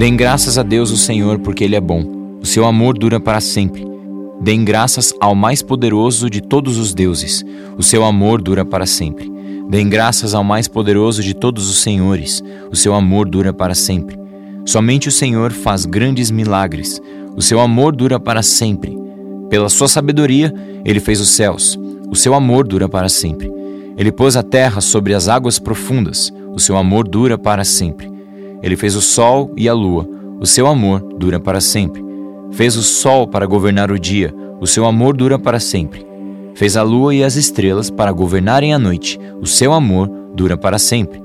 Deem graças a Deus o Senhor, porque Ele é bom. O seu amor dura para sempre. Deem graças ao mais poderoso de todos os deuses. O seu amor dura para sempre. Deem graças ao mais poderoso de todos os senhores. O seu amor dura para sempre. Somente o Senhor faz grandes milagres. O seu amor dura para sempre. Pela sua sabedoria, ele fez os céus. O seu amor dura para sempre. Ele pôs a terra sobre as águas profundas. O seu amor dura para sempre. Ele fez o sol e a lua. O seu amor dura para sempre. Fez o sol para governar o dia. O seu amor dura para sempre. Fez a lua e as estrelas para governarem a noite. O seu amor dura para sempre.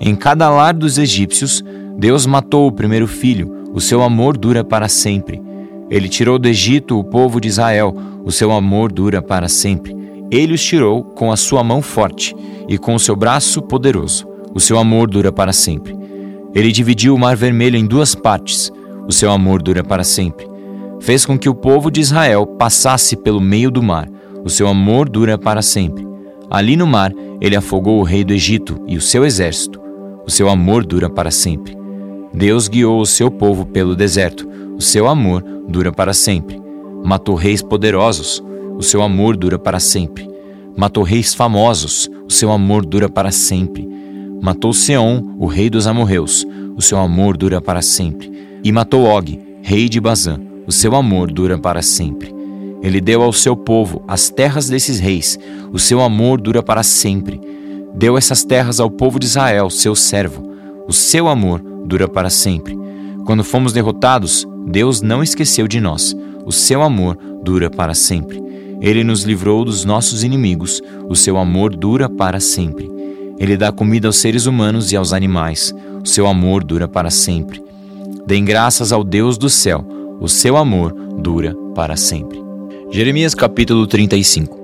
Em cada lar dos egípcios, Deus matou o primeiro filho. O seu amor dura para sempre. Ele tirou do Egito o povo de Israel. O seu amor dura para sempre. Ele os tirou com a sua mão forte e com o seu braço poderoso. O seu amor dura para sempre. Ele dividiu o mar vermelho em duas partes. O seu amor dura para sempre. Fez com que o povo de Israel passasse pelo meio do mar. O seu amor dura para sempre. Ali no mar, ele afogou o rei do Egito e o seu exército. O seu amor dura para sempre. Deus guiou o seu povo pelo deserto. O seu amor dura para sempre. Matou reis poderosos o seu amor dura para sempre. Matou reis famosos, o seu amor dura para sempre. Matou Seom, o rei dos amorreus, o seu amor dura para sempre. E matou Og, rei de Bazã, o seu amor dura para sempre. Ele deu ao seu povo as terras desses reis, o seu amor dura para sempre. Deu essas terras ao povo de Israel, seu servo, o seu amor dura para sempre. Quando fomos derrotados, Deus não esqueceu de nós, o seu amor dura para sempre. Ele nos livrou dos nossos inimigos, o seu amor dura para sempre. Ele dá comida aos seres humanos e aos animais, o seu amor dura para sempre. Deem graças ao Deus do céu, o seu amor dura para sempre. Jeremias capítulo 35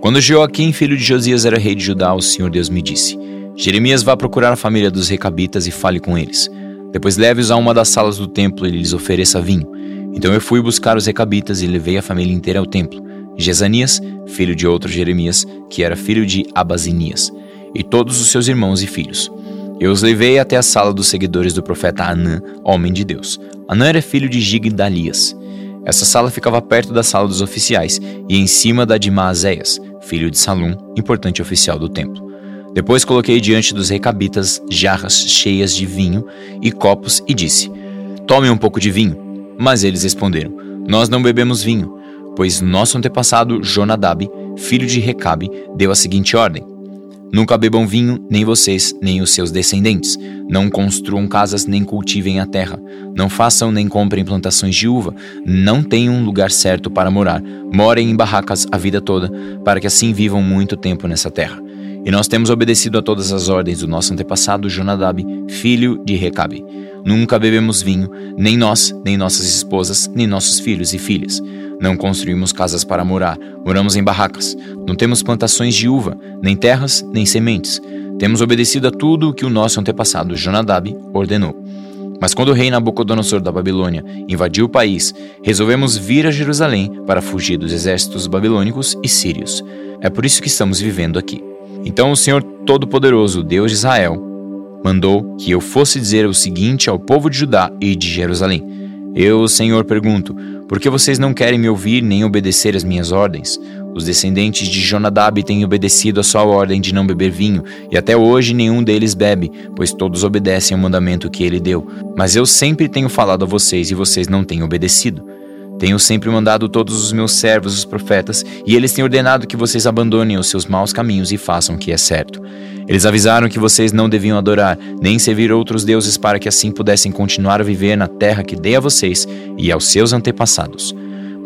Quando Joaquim, filho de Josias, era rei de Judá, o Senhor Deus me disse: Jeremias vá procurar a família dos recabitas e fale com eles. Depois leve-os a uma das salas do templo e lhes ofereça vinho. Então eu fui buscar os recabitas e levei a família inteira ao templo. Jezanias, filho de outro Jeremias, que era filho de Abazinias, e todos os seus irmãos e filhos. Eu os levei até a sala dos seguidores do profeta Anã, homem de Deus. Anã era filho de Gigdalias. Essa sala ficava perto da sala dos oficiais e em cima da de Maazéias, filho de Salum, importante oficial do templo. Depois coloquei diante dos recabitas jarras cheias de vinho e copos e disse: Tomem um pouco de vinho. Mas eles responderam: Nós não bebemos vinho pois nosso antepassado Jonadab, filho de Recabe, deu a seguinte ordem: Nunca bebam vinho, nem vocês, nem os seus descendentes. Não construam casas, nem cultivem a terra. Não façam nem comprem plantações de uva. Não tenham um lugar certo para morar. Morem em barracas a vida toda, para que assim vivam muito tempo nessa terra. E nós temos obedecido a todas as ordens do nosso antepassado Jonadab, filho de Recabe. Nunca bebemos vinho, nem nós, nem nossas esposas, nem nossos filhos e filhas. Não construímos casas para morar, moramos em barracas. Não temos plantações de uva, nem terras, nem sementes. Temos obedecido a tudo o que o nosso antepassado Jonadab ordenou. Mas quando o rei Nabucodonosor da Babilônia invadiu o país, resolvemos vir a Jerusalém para fugir dos exércitos babilônicos e sírios. É por isso que estamos vivendo aqui. Então o Senhor Todo-Poderoso, Deus de Israel, mandou que eu fosse dizer o seguinte ao povo de Judá e de Jerusalém: Eu, Senhor, pergunto: por que vocês não querem me ouvir nem obedecer às minhas ordens? Os descendentes de Jonadab têm obedecido a sua ordem de não beber vinho, e até hoje nenhum deles bebe, pois todos obedecem ao mandamento que ele deu. Mas eu sempre tenho falado a vocês e vocês não têm obedecido. Tenho sempre mandado todos os meus servos, os profetas, e eles têm ordenado que vocês abandonem os seus maus caminhos e façam o que é certo. Eles avisaram que vocês não deviam adorar, nem servir outros deuses para que assim pudessem continuar a viver na terra que dei a vocês e aos seus antepassados.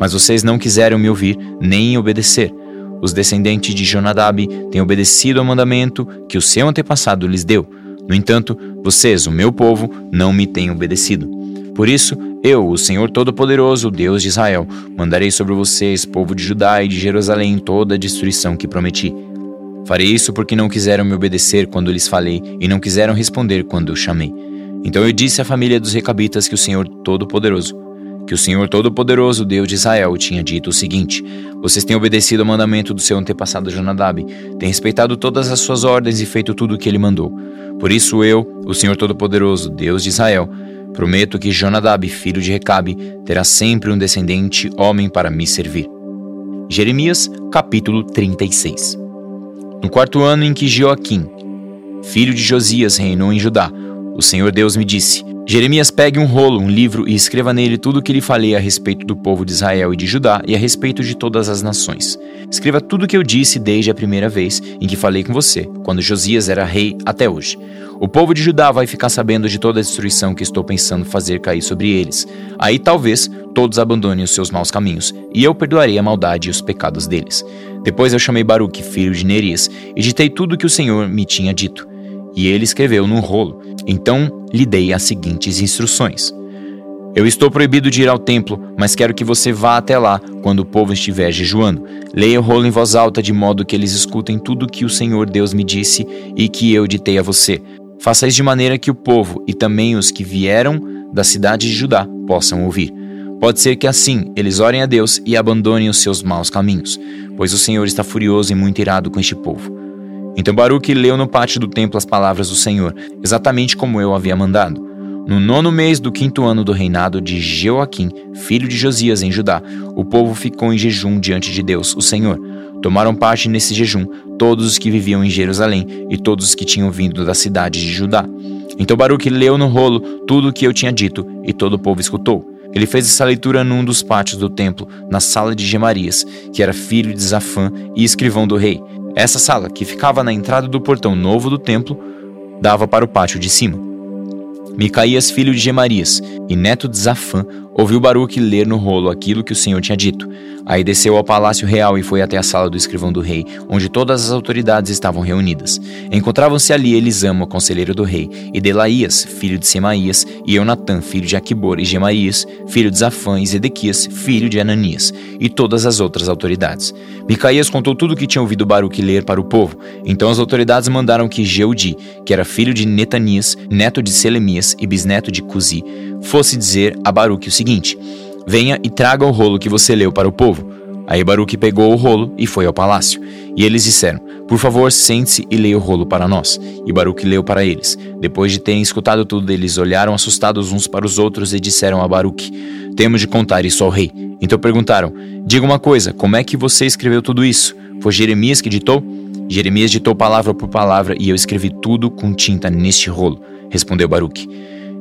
Mas vocês não quiseram me ouvir nem obedecer. Os descendentes de Jonadab têm obedecido ao mandamento que o seu antepassado lhes deu. No entanto, vocês, o meu povo, não me têm obedecido. Por isso, eu, o Senhor Todo-Poderoso, Deus de Israel, mandarei sobre vocês, povo de Judá e de Jerusalém, toda a destruição que prometi. Farei isso porque não quiseram me obedecer quando lhes falei e não quiseram responder quando eu chamei. Então eu disse à família dos recabitas que o Senhor Todo-Poderoso, que o Senhor Todo-Poderoso, Deus de Israel, tinha dito o seguinte: Vocês têm obedecido ao mandamento do seu antepassado Jonadab, têm respeitado todas as suas ordens e feito tudo o que ele mandou. Por isso eu, o Senhor Todo-Poderoso, Deus de Israel, Prometo que Jonadab, filho de Recabe, terá sempre um descendente homem para me servir. Jeremias, capítulo 36 No quarto ano em que Joaquim, filho de Josias, reinou em Judá, o Senhor Deus me disse: Jeremias, pegue um rolo, um livro e escreva nele tudo o que lhe falei a respeito do povo de Israel e de Judá e a respeito de todas as nações. Escreva tudo o que eu disse desde a primeira vez em que falei com você, quando Josias era rei até hoje. O povo de Judá vai ficar sabendo de toda a destruição que estou pensando fazer cair sobre eles. Aí talvez todos abandonem os seus maus caminhos, e eu perdoarei a maldade e os pecados deles. Depois eu chamei Baruque, filho de Nerias, e ditei tudo o que o Senhor me tinha dito. E ele escreveu num rolo. Então lhe dei as seguintes instruções. Eu estou proibido de ir ao templo, mas quero que você vá até lá quando o povo estiver jejuando. Leia o rolo em voz alta, de modo que eles escutem tudo o que o Senhor Deus me disse e que eu ditei a você. Faça isso de maneira que o povo e também os que vieram da cidade de Judá possam ouvir. Pode ser que assim eles orem a Deus e abandonem os seus maus caminhos, pois o Senhor está furioso e muito irado com este povo. Então Baruque leu no pátio do templo as palavras do Senhor, exatamente como eu havia mandado. No nono mês do quinto ano do reinado de Jeoaquim, filho de Josias em Judá, o povo ficou em jejum diante de Deus, o Senhor. Tomaram parte nesse jejum todos os que viviam em Jerusalém e todos os que tinham vindo da cidade de Judá. Então Baruque leu no rolo tudo o que eu tinha dito, e todo o povo escutou. Ele fez essa leitura num dos pátios do templo, na sala de Gemarias, que era filho de Zafã e escrivão do rei. Essa sala, que ficava na entrada do portão novo do templo, dava para o pátio de cima. Micaías, filho de Gemarias e neto de Zafã, ouviu Baruque ler no rolo aquilo que o Senhor tinha dito. Aí desceu ao palácio real e foi até a sala do escrivão do rei, onde todas as autoridades estavam reunidas. Encontravam-se ali Elisama, conselheiro do rei, e Delaías, filho de Semaías, e Eunatã, filho de Aquibor, e Gemarias, filho de Zafã, e Zedequias, filho de Ananias, e todas as outras autoridades. Micaías contou tudo o que tinha ouvido Baruque ler para o povo. Então as autoridades mandaram que Jeudi, que era filho de Netanias, neto de Selemias e bisneto de Cusi, fosse dizer a Baruque o seguinte: Venha e traga o rolo que você leu para o povo. Aí Baruque pegou o rolo e foi ao palácio. E eles disseram: Por favor, sente-se e leia o rolo para nós. E Baruque leu para eles. Depois de terem escutado tudo, eles olharam assustados uns para os outros e disseram a Baruque: Temos de contar isso ao rei. Então perguntaram: Diga uma coisa, como é que você escreveu tudo isso? Foi Jeremias que ditou? Jeremias ditou palavra por palavra e eu escrevi tudo com tinta neste rolo, respondeu Baruque.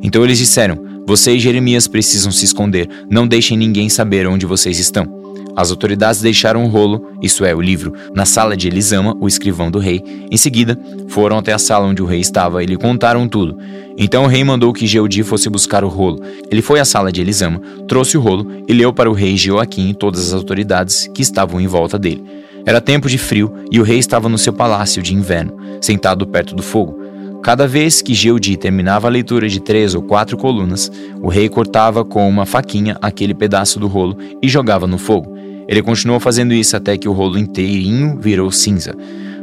Então eles disseram: você e Jeremias precisam se esconder. Não deixem ninguém saber onde vocês estão. As autoridades deixaram o rolo, isso é, o livro, na sala de Elisama, o escrivão do rei. Em seguida, foram até a sala onde o rei estava e lhe contaram tudo. Então o rei mandou que Geudi fosse buscar o rolo. Ele foi à sala de Elisama, trouxe o rolo e leu para o rei Joaquim e todas as autoridades que estavam em volta dele. Era tempo de frio e o rei estava no seu palácio de inverno, sentado perto do fogo. Cada vez que Geudi terminava a leitura de três ou quatro colunas, o rei cortava com uma faquinha aquele pedaço do rolo e jogava no fogo. Ele continuou fazendo isso até que o rolo inteirinho virou cinza.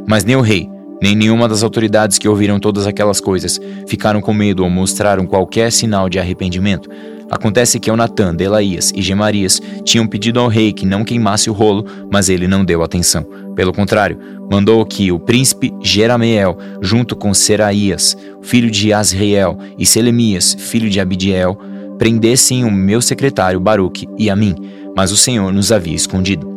Mas nem o rei, nem nenhuma das autoridades que ouviram todas aquelas coisas ficaram com medo ou mostraram qualquer sinal de arrependimento. Acontece que Eunatã, Delaías e Gemarias tinham pedido ao rei que não queimasse o rolo, mas ele não deu atenção. Pelo contrário, mandou que o príncipe Jerameel, junto com Seraías, filho de Asriel, e Selemias, filho de Abidiel, prendessem o meu secretário Baruque e a mim, mas o Senhor nos havia escondido.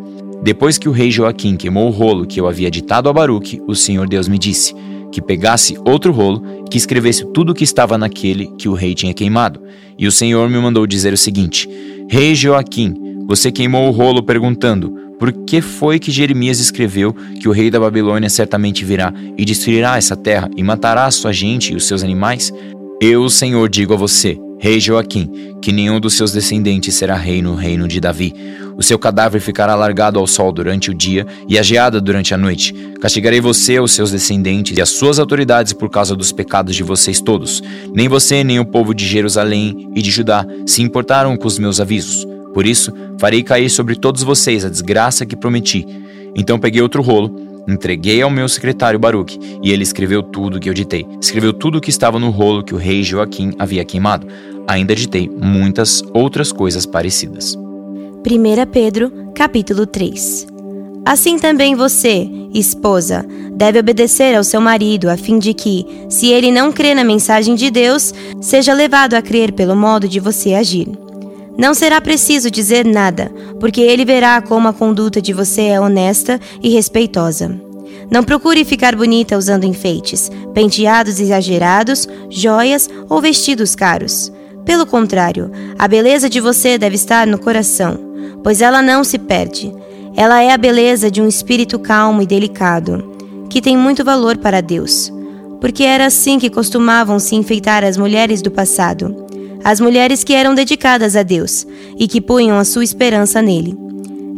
Depois que o rei Joaquim queimou o rolo que eu havia ditado a Baruque, o Senhor Deus me disse: que pegasse outro rolo e que escrevesse tudo o que estava naquele que o rei tinha queimado. E o Senhor me mandou dizer o seguinte: Rei Joaquim, você queimou o rolo perguntando: Por que foi que Jeremias escreveu que o rei da Babilônia certamente virá e destruirá essa terra e matará a sua gente e os seus animais? Eu, Senhor, digo a você: Rei Joaquim, que nenhum dos seus descendentes será rei no reino de Davi. O seu cadáver ficará largado ao sol durante o dia e a geada durante a noite. Castigarei você, os seus descendentes e as suas autoridades por causa dos pecados de vocês todos. Nem você, nem o povo de Jerusalém e de Judá se importaram com os meus avisos. Por isso, farei cair sobre todos vocês a desgraça que prometi. Então peguei outro rolo Entreguei ao meu secretário Baruque, e ele escreveu tudo o que eu ditei. Escreveu tudo o que estava no rolo que o rei Joaquim havia queimado. Ainda ditei muitas outras coisas parecidas. 1 Pedro, capítulo 3 Assim também você, esposa, deve obedecer ao seu marido, a fim de que, se ele não crê na mensagem de Deus, seja levado a crer pelo modo de você agir. Não será preciso dizer nada, porque ele verá como a conduta de você é honesta e respeitosa. Não procure ficar bonita usando enfeites, penteados exagerados, joias ou vestidos caros. Pelo contrário, a beleza de você deve estar no coração, pois ela não se perde. Ela é a beleza de um espírito calmo e delicado, que tem muito valor para Deus. Porque era assim que costumavam se enfeitar as mulheres do passado as mulheres que eram dedicadas a Deus e que punham a sua esperança nele.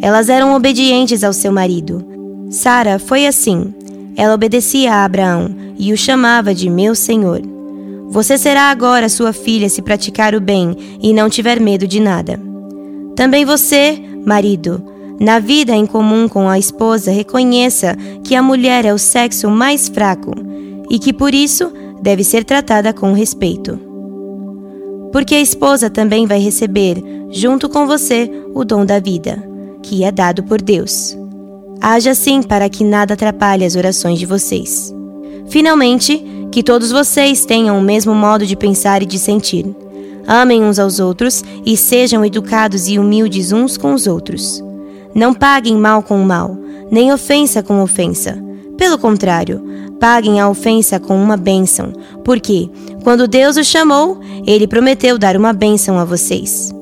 Elas eram obedientes ao seu marido. Sara foi assim. Ela obedecia a Abraão e o chamava de meu senhor. Você será agora sua filha se praticar o bem e não tiver medo de nada. Também você, marido, na vida em comum com a esposa, reconheça que a mulher é o sexo mais fraco e que por isso deve ser tratada com respeito porque a esposa também vai receber, junto com você, o dom da vida, que é dado por Deus. Haja assim para que nada atrapalhe as orações de vocês. Finalmente, que todos vocês tenham o mesmo modo de pensar e de sentir. Amem uns aos outros e sejam educados e humildes uns com os outros. Não paguem mal com mal, nem ofensa com ofensa. Pelo contrário, paguem a ofensa com uma bênção, porque, quando Deus os chamou, ele prometeu dar uma bênção a vocês.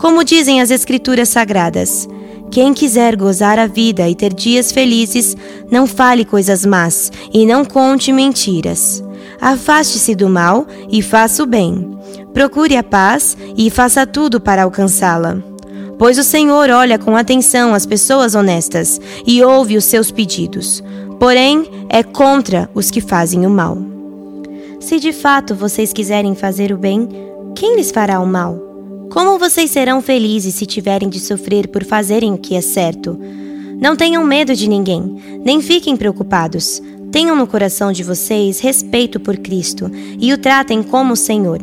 Como dizem as Escrituras Sagradas, quem quiser gozar a vida e ter dias felizes, não fale coisas más e não conte mentiras. Afaste-se do mal e faça o bem. Procure a paz e faça tudo para alcançá-la. Pois o Senhor olha com atenção as pessoas honestas e ouve os seus pedidos porém é contra os que fazem o mal. Se de fato vocês quiserem fazer o bem, quem lhes fará o mal? Como vocês serão felizes se tiverem de sofrer por fazerem o que é certo? Não tenham medo de ninguém, nem fiquem preocupados. Tenham no coração de vocês respeito por Cristo e o tratem como o Senhor.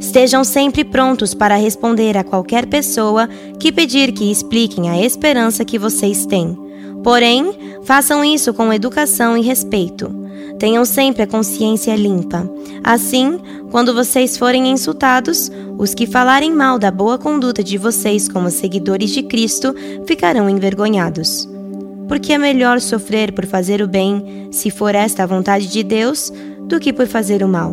Estejam sempre prontos para responder a qualquer pessoa que pedir que expliquem a esperança que vocês têm Porém, façam isso com educação e respeito. Tenham sempre a consciência limpa. Assim, quando vocês forem insultados, os que falarem mal da boa conduta de vocês como seguidores de Cristo ficarão envergonhados. Porque é melhor sofrer por fazer o bem, se for esta a vontade de Deus, do que por fazer o mal.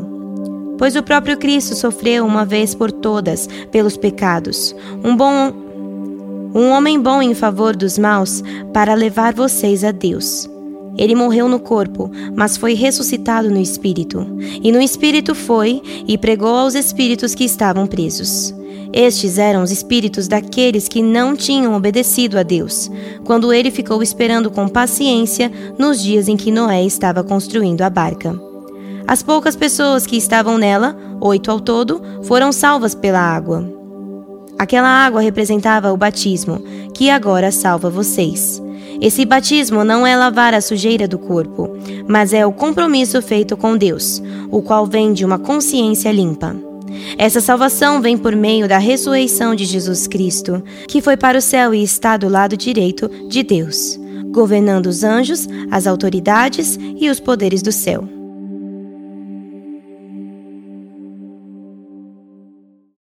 Pois o próprio Cristo sofreu uma vez por todas pelos pecados, um bom um homem bom em favor dos maus, para levar vocês a Deus. Ele morreu no corpo, mas foi ressuscitado no espírito. E no espírito foi e pregou aos espíritos que estavam presos. Estes eram os espíritos daqueles que não tinham obedecido a Deus, quando ele ficou esperando com paciência nos dias em que Noé estava construindo a barca. As poucas pessoas que estavam nela, oito ao todo, foram salvas pela água. Aquela água representava o batismo, que agora salva vocês. Esse batismo não é lavar a sujeira do corpo, mas é o compromisso feito com Deus, o qual vem de uma consciência limpa. Essa salvação vem por meio da ressurreição de Jesus Cristo, que foi para o céu e está do lado direito de Deus, governando os anjos, as autoridades e os poderes do céu.